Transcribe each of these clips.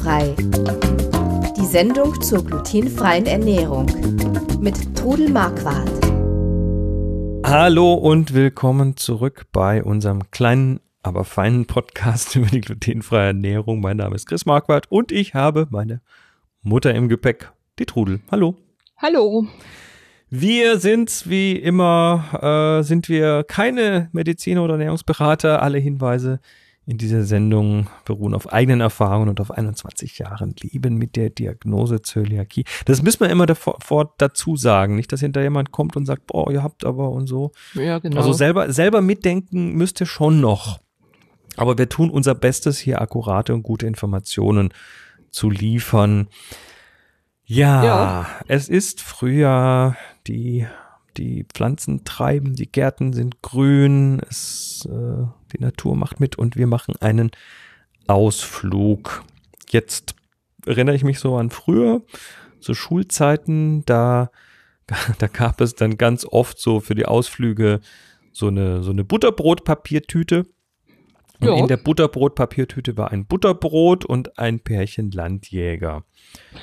Glutenfrei. Die Sendung zur glutenfreien Ernährung mit Trudel Marquardt. Hallo und willkommen zurück bei unserem kleinen, aber feinen Podcast über die glutenfreie Ernährung. Mein Name ist Chris Marquardt und ich habe meine Mutter im Gepäck, die Trudel. Hallo. Hallo. Wir sind wie immer, äh, sind wir keine Mediziner oder Ernährungsberater. Alle Hinweise in dieser Sendung beruhen auf eigenen Erfahrungen und auf 21 Jahren Leben mit der Diagnose Zöliakie. Das müssen wir immer davor, dazu sagen, nicht, dass hinter jemand kommt und sagt, boah, ihr habt aber und so. Ja, genau. Also selber, selber mitdenken müsst ihr schon noch. Aber wir tun unser Bestes, hier akkurate und gute Informationen zu liefern. Ja, ja, es ist Frühjahr, die, die Pflanzen treiben, die Gärten sind grün, es, äh, die Natur macht mit und wir machen einen Ausflug. Jetzt erinnere ich mich so an früher, so Schulzeiten, da, da gab es dann ganz oft so für die Ausflüge so eine, so eine Butterbrotpapiertüte und ja. in der Butterbrotpapiertüte war ein Butterbrot und ein Pärchen Landjäger.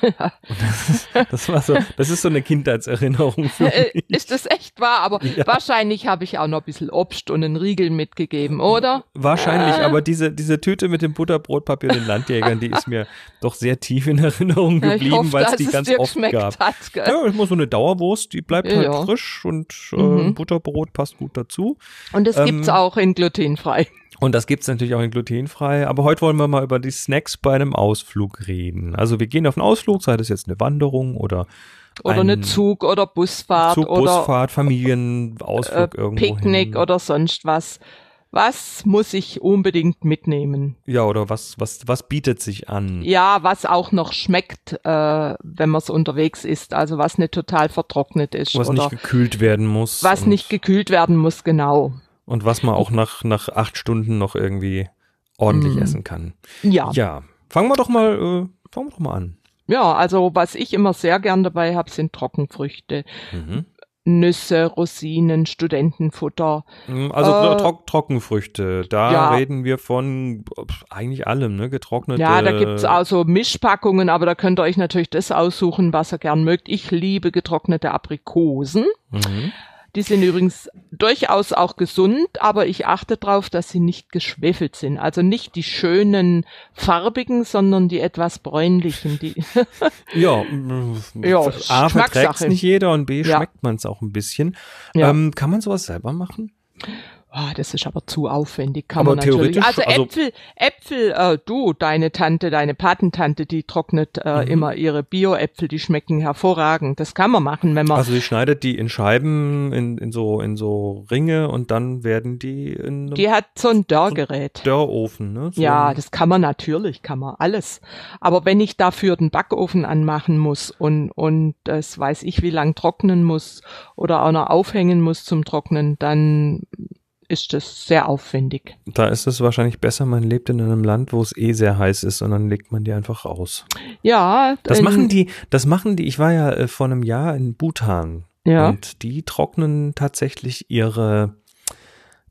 das, ist, das, war so, das ist so eine Kindheitserinnerung für äh, mich. Ist das echt wahr? Aber ja. wahrscheinlich habe ich auch noch ein bisschen Obst und einen Riegel mitgegeben, oder? Wahrscheinlich, äh. aber diese, diese Tüte mit dem Butterbrotpapier und den Landjägern, die ist mir doch sehr tief in Erinnerung geblieben, weil es die ganz oft gab. Hat, ja, immer so eine Dauerwurst, die bleibt halt ja. frisch und äh, mhm. Butterbrot passt gut dazu. Und das ähm, gibt's auch in glutenfrei. Und das gibt's natürlich auch in glutenfrei. Aber heute wollen wir mal über die Snacks bei einem Ausflug reden. Also wir gehen auf einen Ausflug, sei das jetzt eine Wanderung oder oder eine Zug- oder Busfahrt Zug, oder Busfahrt, Familienausflug äh, irgendwo Picknick hin. oder sonst was. Was muss ich unbedingt mitnehmen? Ja, oder was, was, was bietet sich an? Ja, was auch noch schmeckt, äh, wenn man es unterwegs isst. Also was nicht total vertrocknet ist. Was oder nicht gekühlt werden muss. Was nicht gekühlt werden muss, genau. Und was man auch nach, nach acht Stunden noch irgendwie ordentlich mm. essen kann. Ja. Ja. Fangen wir doch mal, äh, fangen wir doch mal an. Ja, also was ich immer sehr gern dabei habe, sind Trockenfrüchte. Mhm. Nüsse, Rosinen, Studentenfutter. Mhm, also äh, Tro Trockenfrüchte, da ja. reden wir von eigentlich allem, ne? Getrocknete. Ja, da gibt's auch so Mischpackungen, aber da könnt ihr euch natürlich das aussuchen, was ihr gern mögt. Ich liebe getrocknete Aprikosen. Mhm. Die sind übrigens durchaus auch gesund, aber ich achte darauf, dass sie nicht geschwefelt sind. Also nicht die schönen farbigen, sondern die etwas bräunlichen. Die ja, ja A verträgt nicht jeder und B schmeckt ja. man es auch ein bisschen. Ja. Ähm, kann man sowas selber machen? Oh, das ist aber zu aufwendig, kann aber man natürlich. Also, also Äpfel, Äpfel, äh, du, deine Tante, deine Patentante, die trocknet äh, mhm. immer ihre Bio-Äpfel, die schmecken hervorragend. Das kann man machen, wenn man. Also sie schneidet die in Scheiben, in, in so in so Ringe und dann werden die in. Die hat so ein Dörrgerät. Dörrofen, ne? So ja, das kann man natürlich, kann man alles. Aber wenn ich dafür den Backofen anmachen muss und und das weiß ich, wie lang trocknen muss oder auch noch aufhängen muss zum Trocknen, dann ist das sehr aufwendig. Da ist es wahrscheinlich besser, man lebt in einem Land, wo es eh sehr heiß ist und dann legt man die einfach raus. Ja. Das machen die, das machen die, ich war ja äh, vor einem Jahr in Bhutan. Ja. Und die trocknen tatsächlich ihre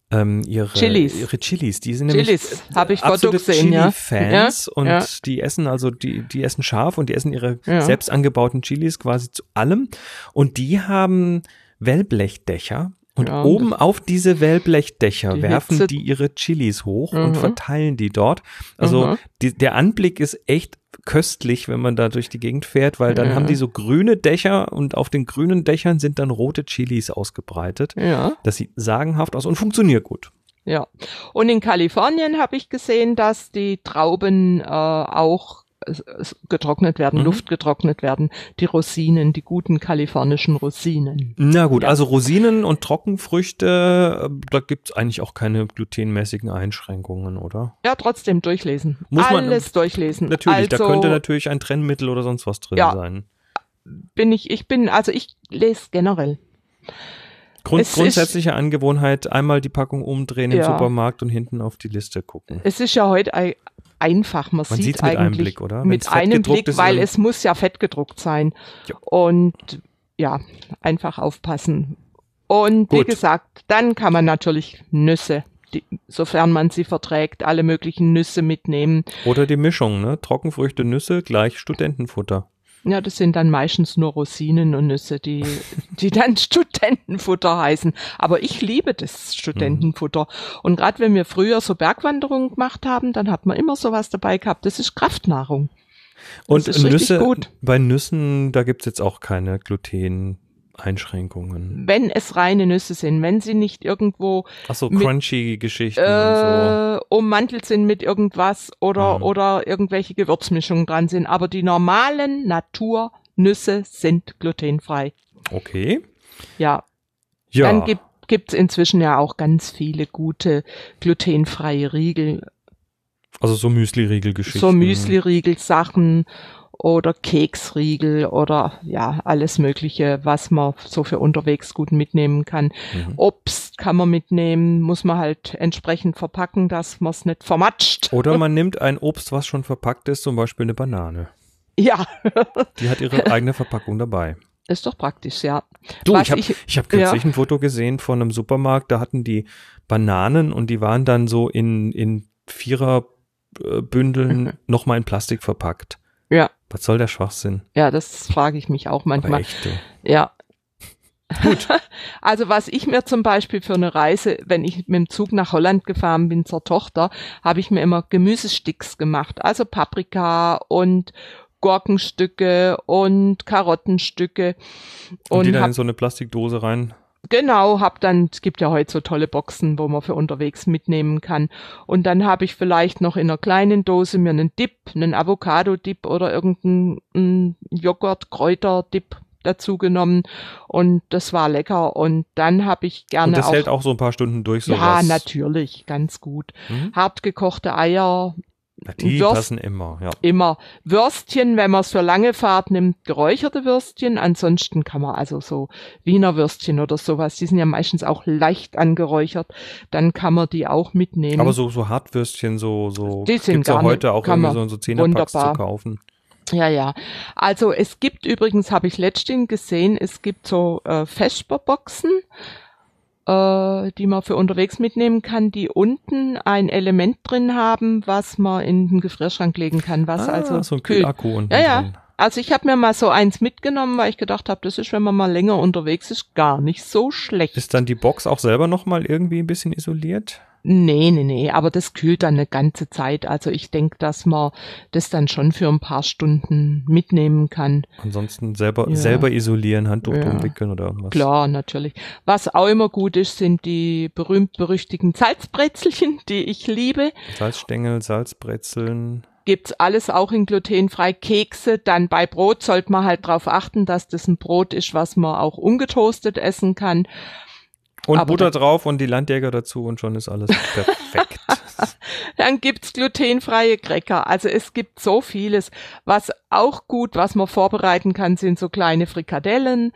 ähm, ihre Chilis. ihre Chilis, die sind Chilis habe ich vor gesehen, ja. Fans ja, und ja. die essen also die die essen scharf und die essen ihre ja. selbst angebauten Chilis quasi zu allem und die haben Wellblechdächer und ja, oben auf diese Wellblechdächer die werfen Hitze. die ihre Chilis hoch mhm. und verteilen die dort. Also mhm. die, der Anblick ist echt köstlich, wenn man da durch die Gegend fährt, weil dann ja. haben die so grüne Dächer und auf den grünen Dächern sind dann rote Chilis ausgebreitet. Ja. Das sieht sagenhaft aus und funktioniert gut. Ja. Und in Kalifornien habe ich gesehen, dass die Trauben äh, auch getrocknet werden, mhm. Luft getrocknet werden, die Rosinen, die guten kalifornischen Rosinen. Na gut, ja. also Rosinen und Trockenfrüchte, äh, da gibt's eigentlich auch keine glutenmäßigen Einschränkungen, oder? Ja, trotzdem durchlesen. Muss Alles man, durchlesen. Natürlich, also, da könnte natürlich ein Trennmittel oder sonst was drin ja, sein. Bin ich, ich bin, also ich lese generell. Grund, grundsätzliche ist, Angewohnheit, einmal die Packung umdrehen ja. im Supermarkt und hinten auf die Liste gucken. Es ist ja heute einfach. Man, Man sieht eigentlich einem Blick, oder? mit einem Blick, ist, weil es muss ja fettgedruckt sein. Ja. Und ja, einfach aufpassen. Und Gut. wie gesagt, dann kann man natürlich Nüsse die, sofern man sie verträgt, alle möglichen Nüsse mitnehmen. Oder die Mischung, ne? Trockenfrüchte, Nüsse gleich Studentenfutter. Ja, das sind dann meistens nur Rosinen und Nüsse, die, die dann Studentenfutter heißen. Aber ich liebe das Studentenfutter. Mhm. Und gerade wenn wir früher so Bergwanderungen gemacht haben, dann hat man immer sowas dabei gehabt. Das ist Kraftnahrung. Das und Nüsse, gut. bei Nüssen, da gibt's jetzt auch keine Gluten. Einschränkungen. Wenn es reine Nüsse sind, wenn sie nicht irgendwo Ach so, crunchy Geschichten äh, so. ummantelt sind mit irgendwas oder mhm. oder irgendwelche Gewürzmischungen dran sind, aber die normalen Naturnüsse sind glutenfrei. Okay. Ja. Ja. Dann gibt gibt's inzwischen ja auch ganz viele gute glutenfreie Riegel. Also so Müsli-Riegel-Geschichten. So Müsli-Riegel-Sachen oder Keksriegel oder ja, alles Mögliche, was man so für unterwegs gut mitnehmen kann. Mhm. Obst kann man mitnehmen, muss man halt entsprechend verpacken, dass man es nicht vermatscht. Oder man nimmt ein Obst, was schon verpackt ist, zum Beispiel eine Banane. Ja. Die hat ihre eigene Verpackung dabei. Ist doch praktisch, ja. Du, was ich habe ich, ich hab kürzlich ja. ein Foto gesehen von einem Supermarkt, da hatten die Bananen und die waren dann so in, in Viererbündeln mhm. nochmal in Plastik verpackt. Ja. Was soll der Schwachsinn? Ja, das frage ich mich auch manchmal. echt, du. Ja. Gut. Also was ich mir zum Beispiel für eine Reise, wenn ich mit dem Zug nach Holland gefahren bin zur Tochter, habe ich mir immer Gemüsesticks gemacht. Also Paprika und Gurkenstücke und Karottenstücke. Und, und die dann in so eine Plastikdose rein Genau, hab dann, es gibt ja heute so tolle Boxen, wo man für unterwegs mitnehmen kann. Und dann habe ich vielleicht noch in einer kleinen Dose mir einen Dip, einen Avocado-Dip oder irgendeinen Joghurt-Kräuter-Dip dazu genommen und das war lecker und dann habe ich gerne und das auch, hält auch so ein paar Stunden durch sowas. Ja, natürlich, ganz gut. Mhm. Hart gekochte Eier, die Würst, passen immer, ja. Immer. Würstchen, wenn man es für lange Fahrt nimmt, geräucherte Würstchen. Ansonsten kann man also so Wiener Würstchen oder sowas, die sind ja meistens auch leicht angeräuchert. Dann kann man die auch mitnehmen. Aber so, so Hartwürstchen, so, so die sind gibt's ja heute auch irgendwie so, so Zehnerpacks zu kaufen. Ja, ja. Also es gibt übrigens, habe ich letztens gesehen, es gibt so äh, Vesperboxen äh, die man für unterwegs mitnehmen kann, die unten ein Element drin haben, was man in den Gefrierschrank legen kann, was ah, also so ein Kühlakku unten ja, ja. Also ich habe mir mal so eins mitgenommen, weil ich gedacht habe, das ist, wenn man mal länger unterwegs ist, gar nicht so schlecht. Ist dann die Box auch selber noch mal irgendwie ein bisschen isoliert? Nee, nee, nee, aber das kühlt dann eine ganze Zeit. Also ich denke, dass man das dann schon für ein paar Stunden mitnehmen kann. Ansonsten selber, ja. selber isolieren, Handtuch ja. umwickeln oder was? Klar, natürlich. Was auch immer gut ist, sind die berühmt-berüchtigten Salzbrezelchen, die ich liebe. Salzstängel, Salzbrezeln gibt's alles auch in glutenfrei Kekse. Dann bei Brot sollte man halt darauf achten, dass das ein Brot ist, was man auch ungetoastet essen kann. Und Aber Butter drauf und die Landjäger dazu und schon ist alles perfekt. dann gibt's glutenfreie Cracker. Also es gibt so vieles. Was auch gut, was man vorbereiten kann, sind so kleine Frikadellen.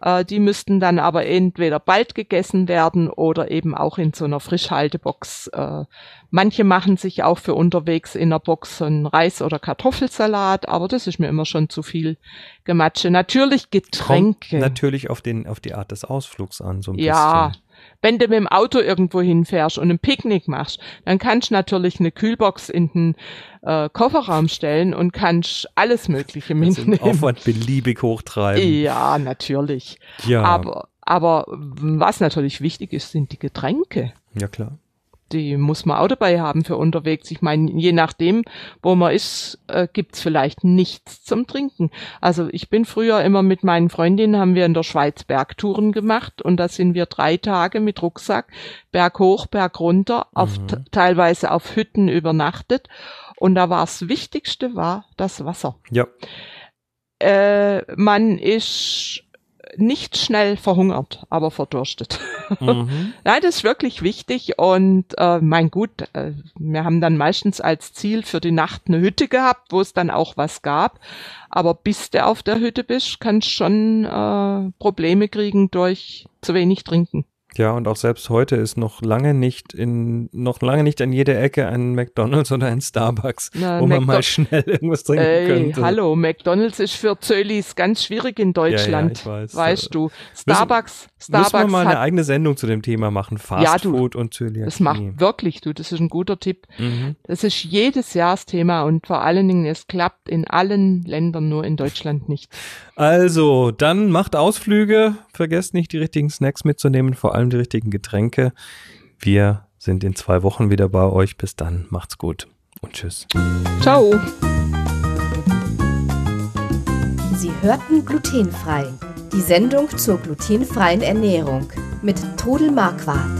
Äh, die müssten dann aber entweder bald gegessen werden oder eben auch in so einer Frischhaltebox. Äh, manche machen sich auch für unterwegs in der Box so einen Reis- oder Kartoffelsalat, aber das ist mir immer schon zu viel Gematsche. Natürlich Getränke. Kommt natürlich auf den, auf die Art des Ausflugs an, so ein ja, bisschen. Wenn du mit dem Auto irgendwo hinfährst und ein Picknick machst, dann kannst du natürlich eine Kühlbox in den äh, Kofferraum stellen und kannst alles Mögliche mitnehmen. Also Aufwand beliebig hochtreiben. Ja, natürlich. Ja. Aber, aber was natürlich wichtig ist, sind die Getränke. Ja, klar die muss man auch dabei haben für unterwegs. Ich meine, je nachdem, wo man ist, äh, gibt's vielleicht nichts zum Trinken. Also ich bin früher immer mit meinen Freundinnen, haben wir in der Schweiz Bergtouren gemacht und da sind wir drei Tage mit Rucksack Berg hoch, Berg runter, auf mhm. teilweise auf Hütten übernachtet. Und da war das Wichtigste war das Wasser. Ja. Äh, man ist nicht schnell verhungert, aber verdurstet. Mhm. Nein, das ist wirklich wichtig und äh, mein gut, äh, wir haben dann meistens als Ziel für die Nacht eine Hütte gehabt, wo es dann auch was gab. Aber bis du auf der Hütte bist, kannst schon äh, Probleme kriegen durch zu wenig trinken. Ja, und auch selbst heute ist noch lange nicht in, noch lange nicht an jeder Ecke ein McDonalds oder ein Starbucks, Na, wo McDo man mal schnell irgendwas trinken Ey, könnte. Hallo, McDonalds ist für Zölis ganz schwierig in Deutschland. Ja, ja, weiß. Weißt du. Starbucks, müssen, Starbucks. Müssen wir mal eine eigene Sendung zu dem Thema machen. Fast ja, du, Food und Zöliakie. Das macht wirklich, du, das ist ein guter Tipp. Mhm. Das ist jedes Jahr das Thema und vor allen Dingen, es klappt in allen Ländern, nur in Deutschland nicht. Also, dann macht Ausflüge, vergesst nicht die richtigen Snacks mitzunehmen, vor allem die richtigen Getränke. Wir sind in zwei Wochen wieder bei euch. Bis dann, macht's gut und tschüss. Ciao. Sie hörten glutenfrei. Die Sendung zur glutenfreien Ernährung mit Todel Marquardt.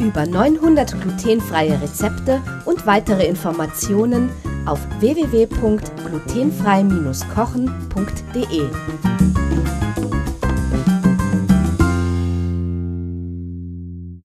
Über 900 glutenfreie Rezepte und weitere Informationen auf www.glutenfrei-kochen.de.